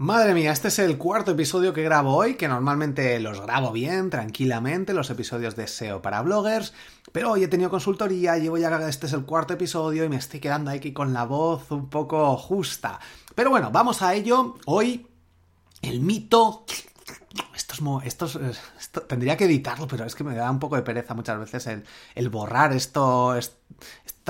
Madre mía, este es el cuarto episodio que grabo hoy, que normalmente los grabo bien, tranquilamente, los episodios de SEO para bloggers, pero hoy he tenido consultoría, llevo ya, este es el cuarto episodio y me estoy quedando aquí con la voz un poco justa. Pero bueno, vamos a ello. Hoy, el mito... Esto es, esto, tendría que editarlo, pero es que me da un poco de pereza muchas veces el, el borrar esto,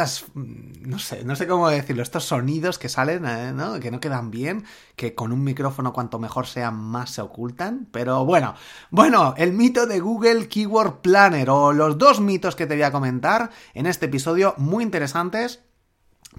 estas, no sé, no sé cómo decirlo, estos sonidos que salen, eh, ¿no? Que no quedan bien, que con un micrófono cuanto mejor sean más se ocultan, pero bueno, bueno, el mito de Google Keyword Planner o los dos mitos que te voy a comentar en este episodio muy interesantes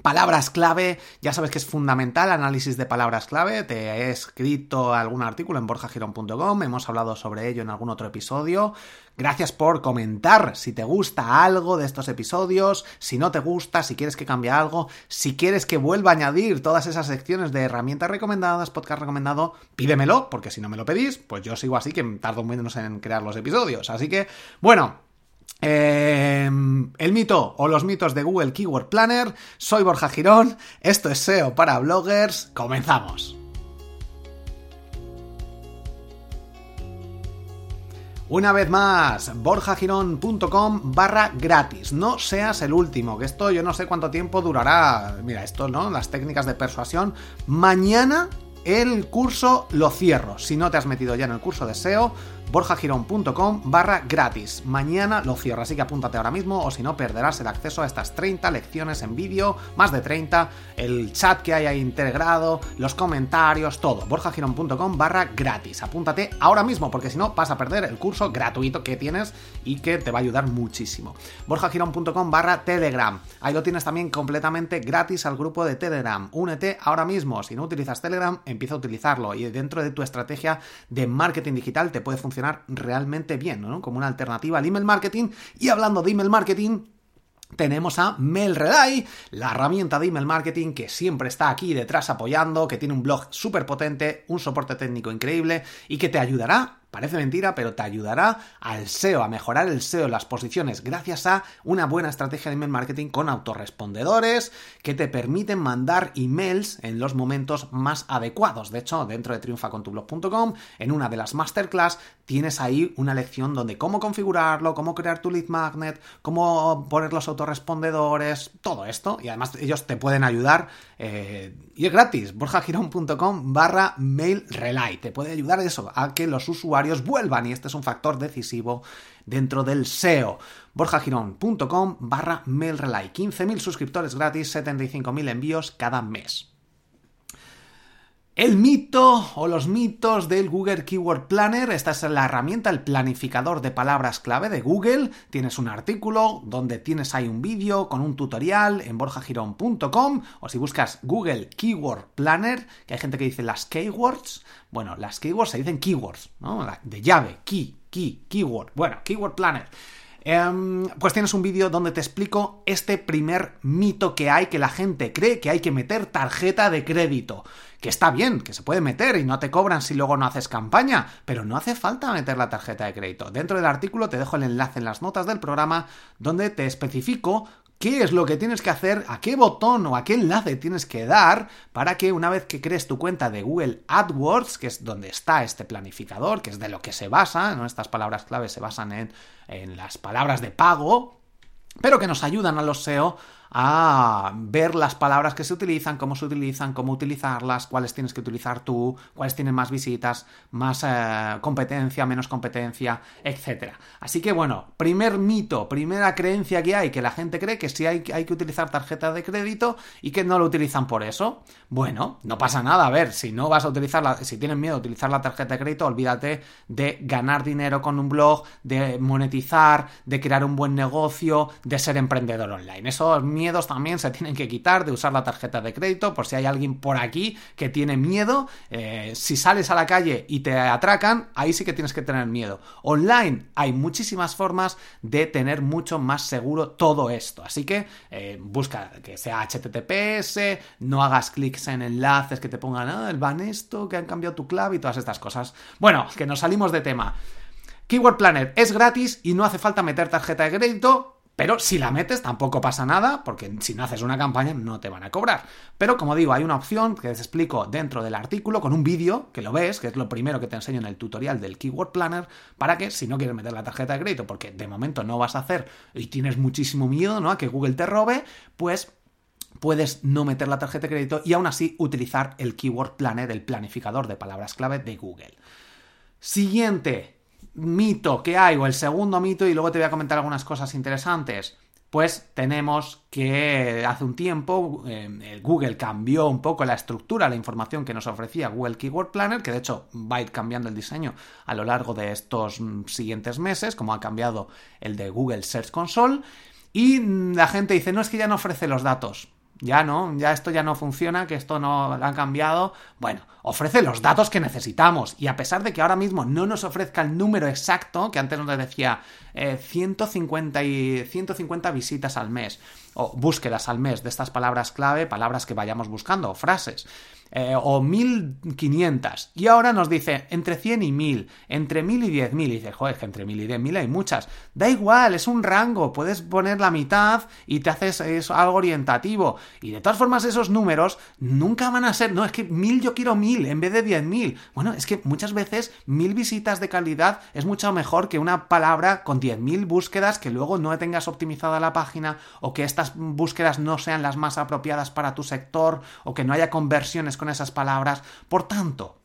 Palabras clave, ya sabes que es fundamental, análisis de palabras clave, te he escrito algún artículo en borjagirón.com, hemos hablado sobre ello en algún otro episodio. Gracias por comentar si te gusta algo de estos episodios, si no te gusta, si quieres que cambie algo, si quieres que vuelva a añadir todas esas secciones de herramientas recomendadas, podcast recomendado, pídemelo, porque si no me lo pedís, pues yo sigo así que tardo menos en crear los episodios. Así que, bueno, Em, el mito o los mitos de Google Keyword Planner. Soy Borja Girón. Esto es SEO para bloggers. Comenzamos. Una vez más, borjagirón.com barra gratis. No seas el último, que esto yo no sé cuánto tiempo durará. Mira, esto, ¿no? Las técnicas de persuasión. Mañana el curso lo cierro. Si no te has metido ya en el curso de SEO, borjagirón.com barra gratis. Mañana lo cierro, así que apúntate ahora mismo o si no perderás el acceso a estas 30 lecciones en vídeo, más de 30, el chat que hay ahí integrado, los comentarios, todo. borjagirón.com barra gratis. Apúntate ahora mismo porque si no vas a perder el curso gratuito que tienes y que te va a ayudar muchísimo. borjagirón.com barra telegram. Ahí lo tienes también completamente gratis al grupo de Telegram. Únete ahora mismo. Si no utilizas Telegram, empieza a utilizarlo y dentro de tu estrategia de marketing digital te puede funcionar realmente bien, ¿no? Como una alternativa al email marketing. Y hablando de email marketing, tenemos a MailRelay, la herramienta de email marketing que siempre está aquí detrás apoyando, que tiene un blog súper potente, un soporte técnico increíble y que te ayudará Parece mentira, pero te ayudará al SEO, a mejorar el SEO, las posiciones, gracias a una buena estrategia de email marketing con autorrespondedores que te permiten mandar emails en los momentos más adecuados. De hecho, dentro de triunfacontublog.com, en una de las masterclass, tienes ahí una lección donde cómo configurarlo, cómo crear tu lead magnet, cómo poner los autorrespondedores, todo esto. Y además ellos te pueden ayudar. Eh, y es gratis, borjagirón.com barra mail relay. Te puede ayudar eso, a que los usuarios vuelvan y este es un factor decisivo dentro del SEO. borjagirón.com barra mail relay. 15.000 suscriptores gratis, 75.000 envíos cada mes. El mito o los mitos del Google Keyword Planner. Esta es la herramienta, el planificador de palabras clave de Google. Tienes un artículo donde tienes ahí un vídeo con un tutorial en borjagirón.com o si buscas Google Keyword Planner, que hay gente que dice las keywords. Bueno, las keywords se dicen keywords, ¿no? De llave, key, key, keyword. Bueno, Keyword Planner. Em, pues tienes un vídeo donde te explico este primer mito que hay, que la gente cree que hay que meter tarjeta de crédito. Que está bien, que se puede meter y no te cobran si luego no haces campaña, pero no hace falta meter la tarjeta de crédito. Dentro del artículo te dejo el enlace en las notas del programa donde te especifico qué es lo que tienes que hacer, a qué botón o a qué enlace tienes que dar para que una vez que crees tu cuenta de Google AdWords, que es donde está este planificador, que es de lo que se basa, ¿no? estas palabras clave se basan en, en las palabras de pago, pero que nos ayudan a los SEO a ver las palabras que se utilizan, cómo se utilizan, cómo utilizarlas, cuáles tienes que utilizar tú, cuáles tienen más visitas, más eh, competencia, menos competencia, etc. Así que bueno, primer mito, primera creencia que hay, que la gente cree que sí hay, hay que utilizar tarjeta de crédito y que no lo utilizan por eso. Bueno, no pasa nada, a ver, si no vas a utilizarla, si tienen miedo de utilizar la tarjeta de crédito, olvídate de ganar dinero con un blog, de monetizar, de crear un buen negocio, de ser emprendedor online. Eso es miedos también se tienen que quitar de usar la tarjeta de crédito, por si hay alguien por aquí que tiene miedo. Eh, si sales a la calle y te atracan, ahí sí que tienes que tener miedo. Online hay muchísimas formas de tener mucho más seguro todo esto. Así que eh, busca que sea HTTPS, no hagas clics en enlaces que te pongan, ah, el van esto, que han cambiado tu clave y todas estas cosas. Bueno, que nos salimos de tema. Keyword Planner es gratis y no hace falta meter tarjeta de crédito. Pero si la metes tampoco pasa nada, porque si no haces una campaña no te van a cobrar. Pero como digo, hay una opción que te explico dentro del artículo con un vídeo, que lo ves, que es lo primero que te enseño en el tutorial del Keyword Planner, para que si no quieres meter la tarjeta de crédito, porque de momento no vas a hacer y tienes muchísimo miedo ¿no? a que Google te robe, pues puedes no meter la tarjeta de crédito y aún así utilizar el Keyword Planner, el planificador de palabras clave de Google. Siguiente, mito que hay, o el segundo mito, y luego te voy a comentar algunas cosas interesantes. Pues tenemos que hace un tiempo eh, Google cambió un poco la estructura, la información que nos ofrecía Google Keyword Planner, que de hecho va a ir cambiando el diseño a lo largo de estos mm, siguientes meses, como ha cambiado el de Google Search Console. Y la gente dice, no es que ya no ofrece los datos ya no, ya esto ya no funciona, que esto no lo han cambiado. Bueno, ofrece los datos que necesitamos y a pesar de que ahora mismo no nos ofrezca el número exacto, que antes nos decía 150, eh, y 150 visitas al mes o búsquedas al mes de estas palabras clave, palabras que vayamos buscando, o frases. Eh, o 1500. Y ahora nos dice entre 100 y 1000, entre 1000 y 10000. Y dice, joder, que entre 1000 y 10000 hay muchas. Da igual, es un rango, puedes poner la mitad y te haces eso, algo orientativo. Y de todas formas, esos números nunca van a ser, no, es que 1000 yo quiero 1000 en vez de 10000. Bueno, es que muchas veces 1000 visitas de calidad es mucho mejor que una palabra con 10.000 búsquedas que luego no tengas optimizada la página o que estas búsquedas no sean las más apropiadas para tu sector o que no haya conversiones con esas palabras. Por tanto,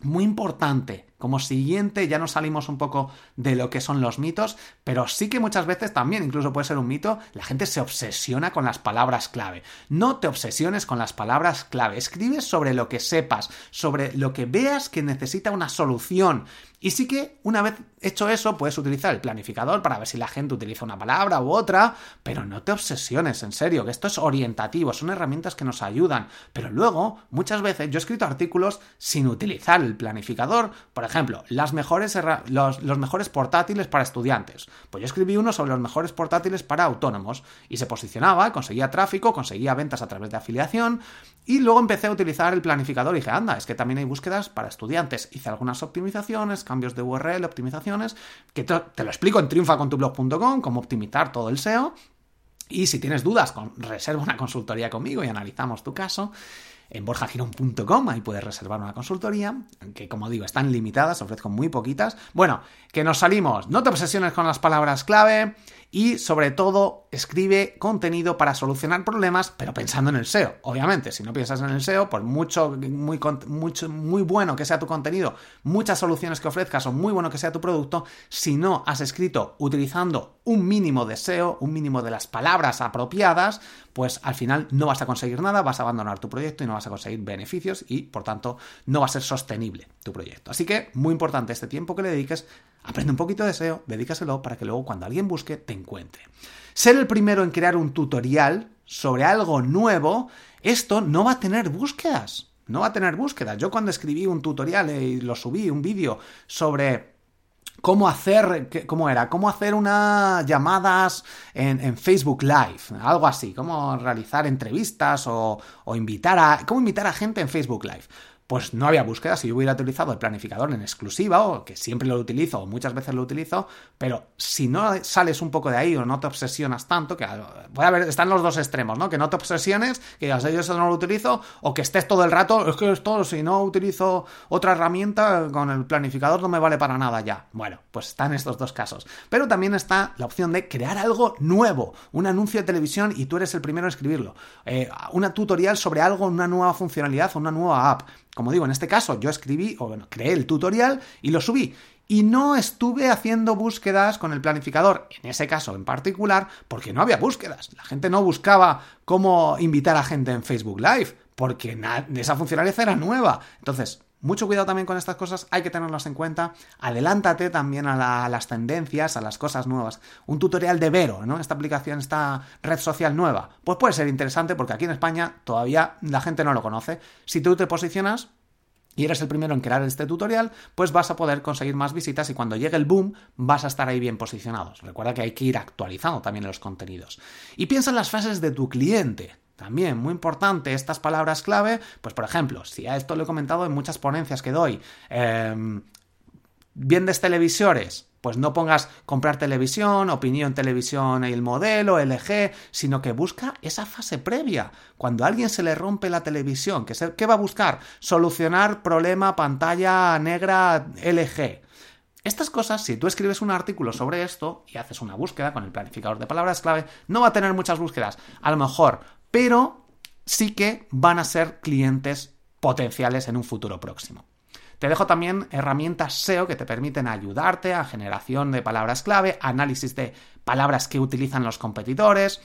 muy importante, como siguiente ya nos salimos un poco de lo que son los mitos, pero sí que muchas veces también, incluso puede ser un mito, la gente se obsesiona con las palabras clave. No te obsesiones con las palabras clave, escribes sobre lo que sepas, sobre lo que veas que necesita una solución. Y sí que una vez hecho eso, puedes utilizar el planificador para ver si la gente utiliza una palabra u otra, pero no te obsesiones, en serio, que esto es orientativo, son herramientas que nos ayudan. Pero luego, muchas veces, yo he escrito artículos sin utilizar el planificador, por ejemplo, las mejores los, los mejores portátiles para estudiantes. Pues yo escribí uno sobre los mejores portátiles para autónomos y se posicionaba, conseguía tráfico, conseguía ventas a través de afiliación y luego empecé a utilizar el planificador y dije, anda, es que también hay búsquedas para estudiantes. Hice algunas optimizaciones, cambios de URL, optimizaciones, que te, lo explico en triunfacontublog.com, cómo optimizar todo el SEO. Y si tienes dudas, reserva una consultoría conmigo y analizamos tu caso en borjagirón.com, ahí puedes reservar una consultoría, que como digo, están limitadas, ofrezco muy poquitas. Bueno, que nos salimos, no te obsesiones con las palabras clave y sobre todo escribe contenido para solucionar problemas, pero pensando en el SEO. Obviamente, si no piensas en el SEO, por mucho, muy, mucho, muy bueno que sea tu contenido, muchas soluciones que ofrezcas o muy bueno que sea tu producto, si no has escrito utilizando un mínimo de SEO, un mínimo de las palabras apropiadas, pues al final no vas a conseguir nada, vas a abandonar tu proyecto y no vas a conseguir beneficios y por tanto no va a ser sostenible tu proyecto. Así que muy importante este tiempo que le dediques Aprende un poquito de SEO, dedícaselo para que luego cuando alguien busque te encuentre. Ser el primero en crear un tutorial sobre algo nuevo, esto no va a tener búsquedas. No va a tener búsquedas. Yo cuando escribí un tutorial y lo subí, un vídeo sobre cómo hacer, cómo era, cómo hacer unas llamadas en, Facebook Live, algo así, cómo realizar entrevistas o, o invitar a, cómo invitar a gente en Facebook Live pues no había búsqueda. Si yo hubiera utilizado el planificador en exclusiva, o que siempre lo utilizo, o muchas veces lo utilizo, pero si no sales un poco de ahí o no te obsesionas tanto, que puede haber, están los dos extremos, ¿no? Que no te obsesiones, que digas, yo eso no lo utilizo, o que estés todo el rato, es que esto, si no utilizo otra herramienta, con el planificador no me vale para nada ya. Bueno, pues están estos dos casos. Pero también está la opción de crear algo nuevo, un anuncio de televisión y tú eres el primero en escribirlo. Eh, una tutorial sobre algo, una nueva funcionalidad una nueva app como digo, en este caso yo escribí, o bueno, creé el tutorial y lo subí. Y no estuve haciendo búsquedas con el planificador, en ese caso en particular, porque no había búsquedas. La gente no buscaba cómo invitar a gente en Facebook Live, porque esa funcionalidad era nueva. Entonces, mucho cuidado también con estas cosas, hay que tenerlas en cuenta. Adelántate también a, las tendencias, a las cosas nuevas. Un tutorial de Vero, ¿no? Esta aplicación, esta red social nueva, pues puede ser interesante porque aquí en España todavía la gente no lo conoce. Si tú te posicionas, y eres el primero en crear este tutorial, pues vas a poder conseguir más visitas y cuando llegue el boom vas a estar ahí bien posicionados. Recuerda que hay que ir actualizando también los contenidos. Y piensa en las fases de tu cliente. También, muy importante, estas palabras clave, pues por ejemplo, si a esto lo he comentado en muchas ponencias que doy, eh, televisores, pues no pongas comprar televisión, opinión televisión y el modelo, LG, sino que busca esa fase previa. Cuando a alguien se le rompe la televisión, ¿qué, va a buscar? Solucionar problema pantalla negra LG. Estas cosas, si tú escribes un artículo sobre esto y haces una búsqueda con el planificador de palabras clave, no va a tener muchas búsquedas, a lo mejor, pero sí que van a ser clientes potenciales en un futuro próximo. Te dejo también herramientas SEO que te permiten ayudarte a generación de palabras clave, análisis de palabras que utilizan los competidores,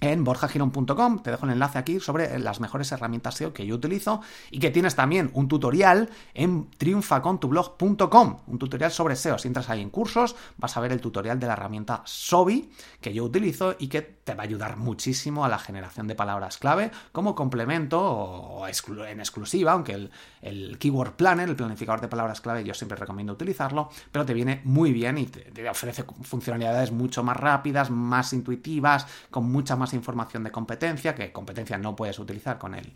en borjagiron.com. Te dejo el enlace aquí sobre las mejores herramientas SEO que yo utilizo y que tienes también un tutorial en triunfacontublog.com, un tutorial sobre SEO. Si entras ahí en cursos, vas a ver el tutorial de la herramienta Sobi que yo utilizo y que te va a ayudar muchísimo a la generación de palabras clave como complemento o en exclusiva, aunque el, el Keyword Planner, el planificador de palabras clave, yo siempre recomiendo utilizarlo, pero te viene muy bien y te ofrece funcionalidades mucho más rápidas, más intuitivas, con mucha más información de competencia, que competencia no puedes utilizar con el,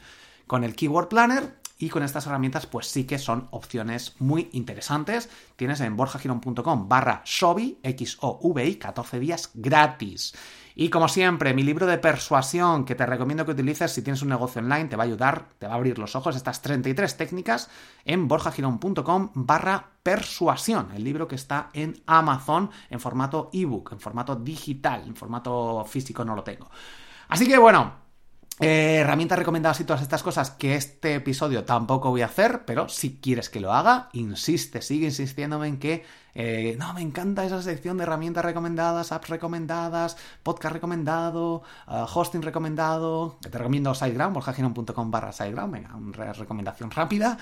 con el Keyword Planner. Y con estas herramientas, pues sí que son opciones muy interesantes. Tienes en borjagiron.com barra SOVI, X-O-V-I, 14 días gratis. Y como siempre, mi libro de persuasión que te recomiendo que utilices si tienes un negocio online, te va a ayudar, te va a abrir los ojos, estas 33 técnicas en borjagiron.com barra persuasión, el libro que está en Amazon en formato ebook, en formato digital, en formato físico no lo tengo. Así que bueno, eh, herramientas recomendadas y todas estas cosas que este episodio tampoco voy a hacer, pero si quieres que lo haga, insiste, sigue insistiéndome en que eh, no, me encanta esa sección de herramientas recomendadas, apps recomendadas, podcast recomendado, eh, hosting recomendado, te recomiendo SiteGround, borjaginon.com barra SiteGround, venga, una recomendación rápida.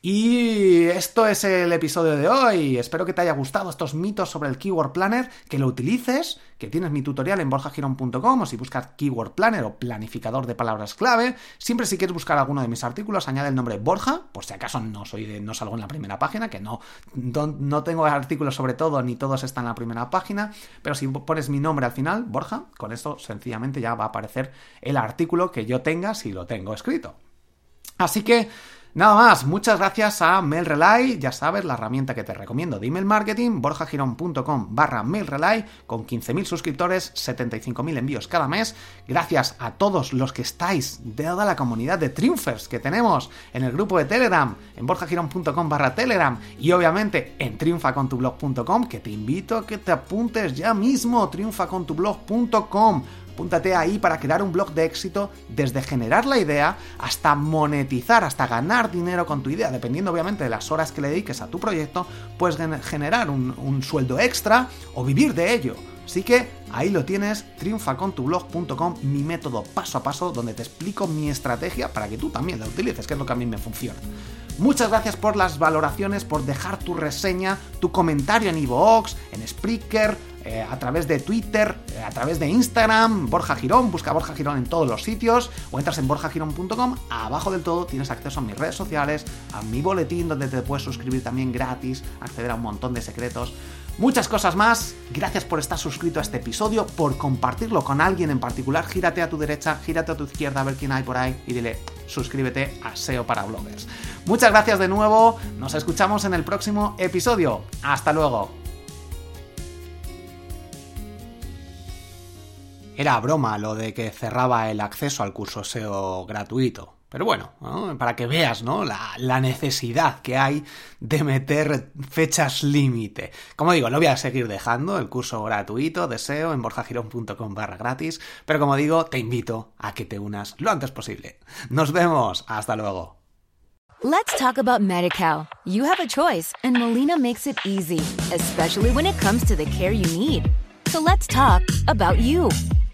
Y esto es el episodio de hoy. Espero que te haya gustado estos mitos sobre el Keyword Planner, que lo utilices, que tienes mi tutorial en borjagiron.com o si buscas Keyword Planner o planificador de palabras clave. Siempre si quieres buscar alguno de mis artículos, añade el nombre Borja, por si acaso no soy de, no salgo en la primera página, que no, no, tengo artículos sobre todo, ni todos están en la primera página, pero si pones mi nombre al final, Borja, con esto sencillamente ya va a aparecer el artículo que yo tenga si lo tengo escrito. Así que Nada más, muchas gracias a MailRelay, ya sabes, la herramienta que te recomiendo de email marketing, borjagirón.com barra MailRelay, con 15.000 suscriptores, 75.000 envíos cada mes. Gracias a todos los que estáis de toda la comunidad de Triumphers que tenemos en el grupo de Telegram, en borjagirón.com barra Telegram y obviamente en triunfacontublog.com, que te invito a que te apuntes ya mismo, triunfacontublog.com Apúntate ahí para crear un blog de éxito desde generar la idea hasta monetizar, hasta ganar dinero con tu idea, dependiendo obviamente de las horas que le dediques a tu proyecto, puedes generar un, sueldo extra o vivir de ello. Así que ahí lo tienes, triunfacontublog.com, mi método paso a paso donde te explico mi estrategia para que tú también la utilices, que es lo que a mí me funciona. Muchas gracias por las valoraciones, por dejar tu reseña, tu comentario en iVoox, en Spreaker, eh, a través de Twitter, eh, a través de Instagram, Borja Girón, busca Borja Girón en todos los sitios o entras en borjagirón.com, abajo del todo tienes acceso a mis redes sociales, a mi boletín donde te puedes suscribir también gratis, acceder a un montón de secretos. Muchas cosas más. Gracias por estar suscrito a este episodio, por compartirlo con alguien en particular. Gírate a tu derecha, gírate a tu izquierda a ver quién hay por ahí y dile suscríbete a SEO para bloggers. Muchas gracias de nuevo. Nos escuchamos en el próximo episodio. Hasta luego. Era broma lo de que cerraba el acceso al curso SEO gratuito. Pero bueno, para que veas ¿no? La, necesidad que hay de meter fechas límite. Como digo, lo voy a seguir dejando el curso gratuito de SEO en borjagirón.com barra gratis, pero como digo, te invito a que te unas lo antes posible. Nos vemos, hasta luego. Let's talk about MediCal. You have a choice and Molina makes it easy, especially when it comes to the care you need. So let's talk about you.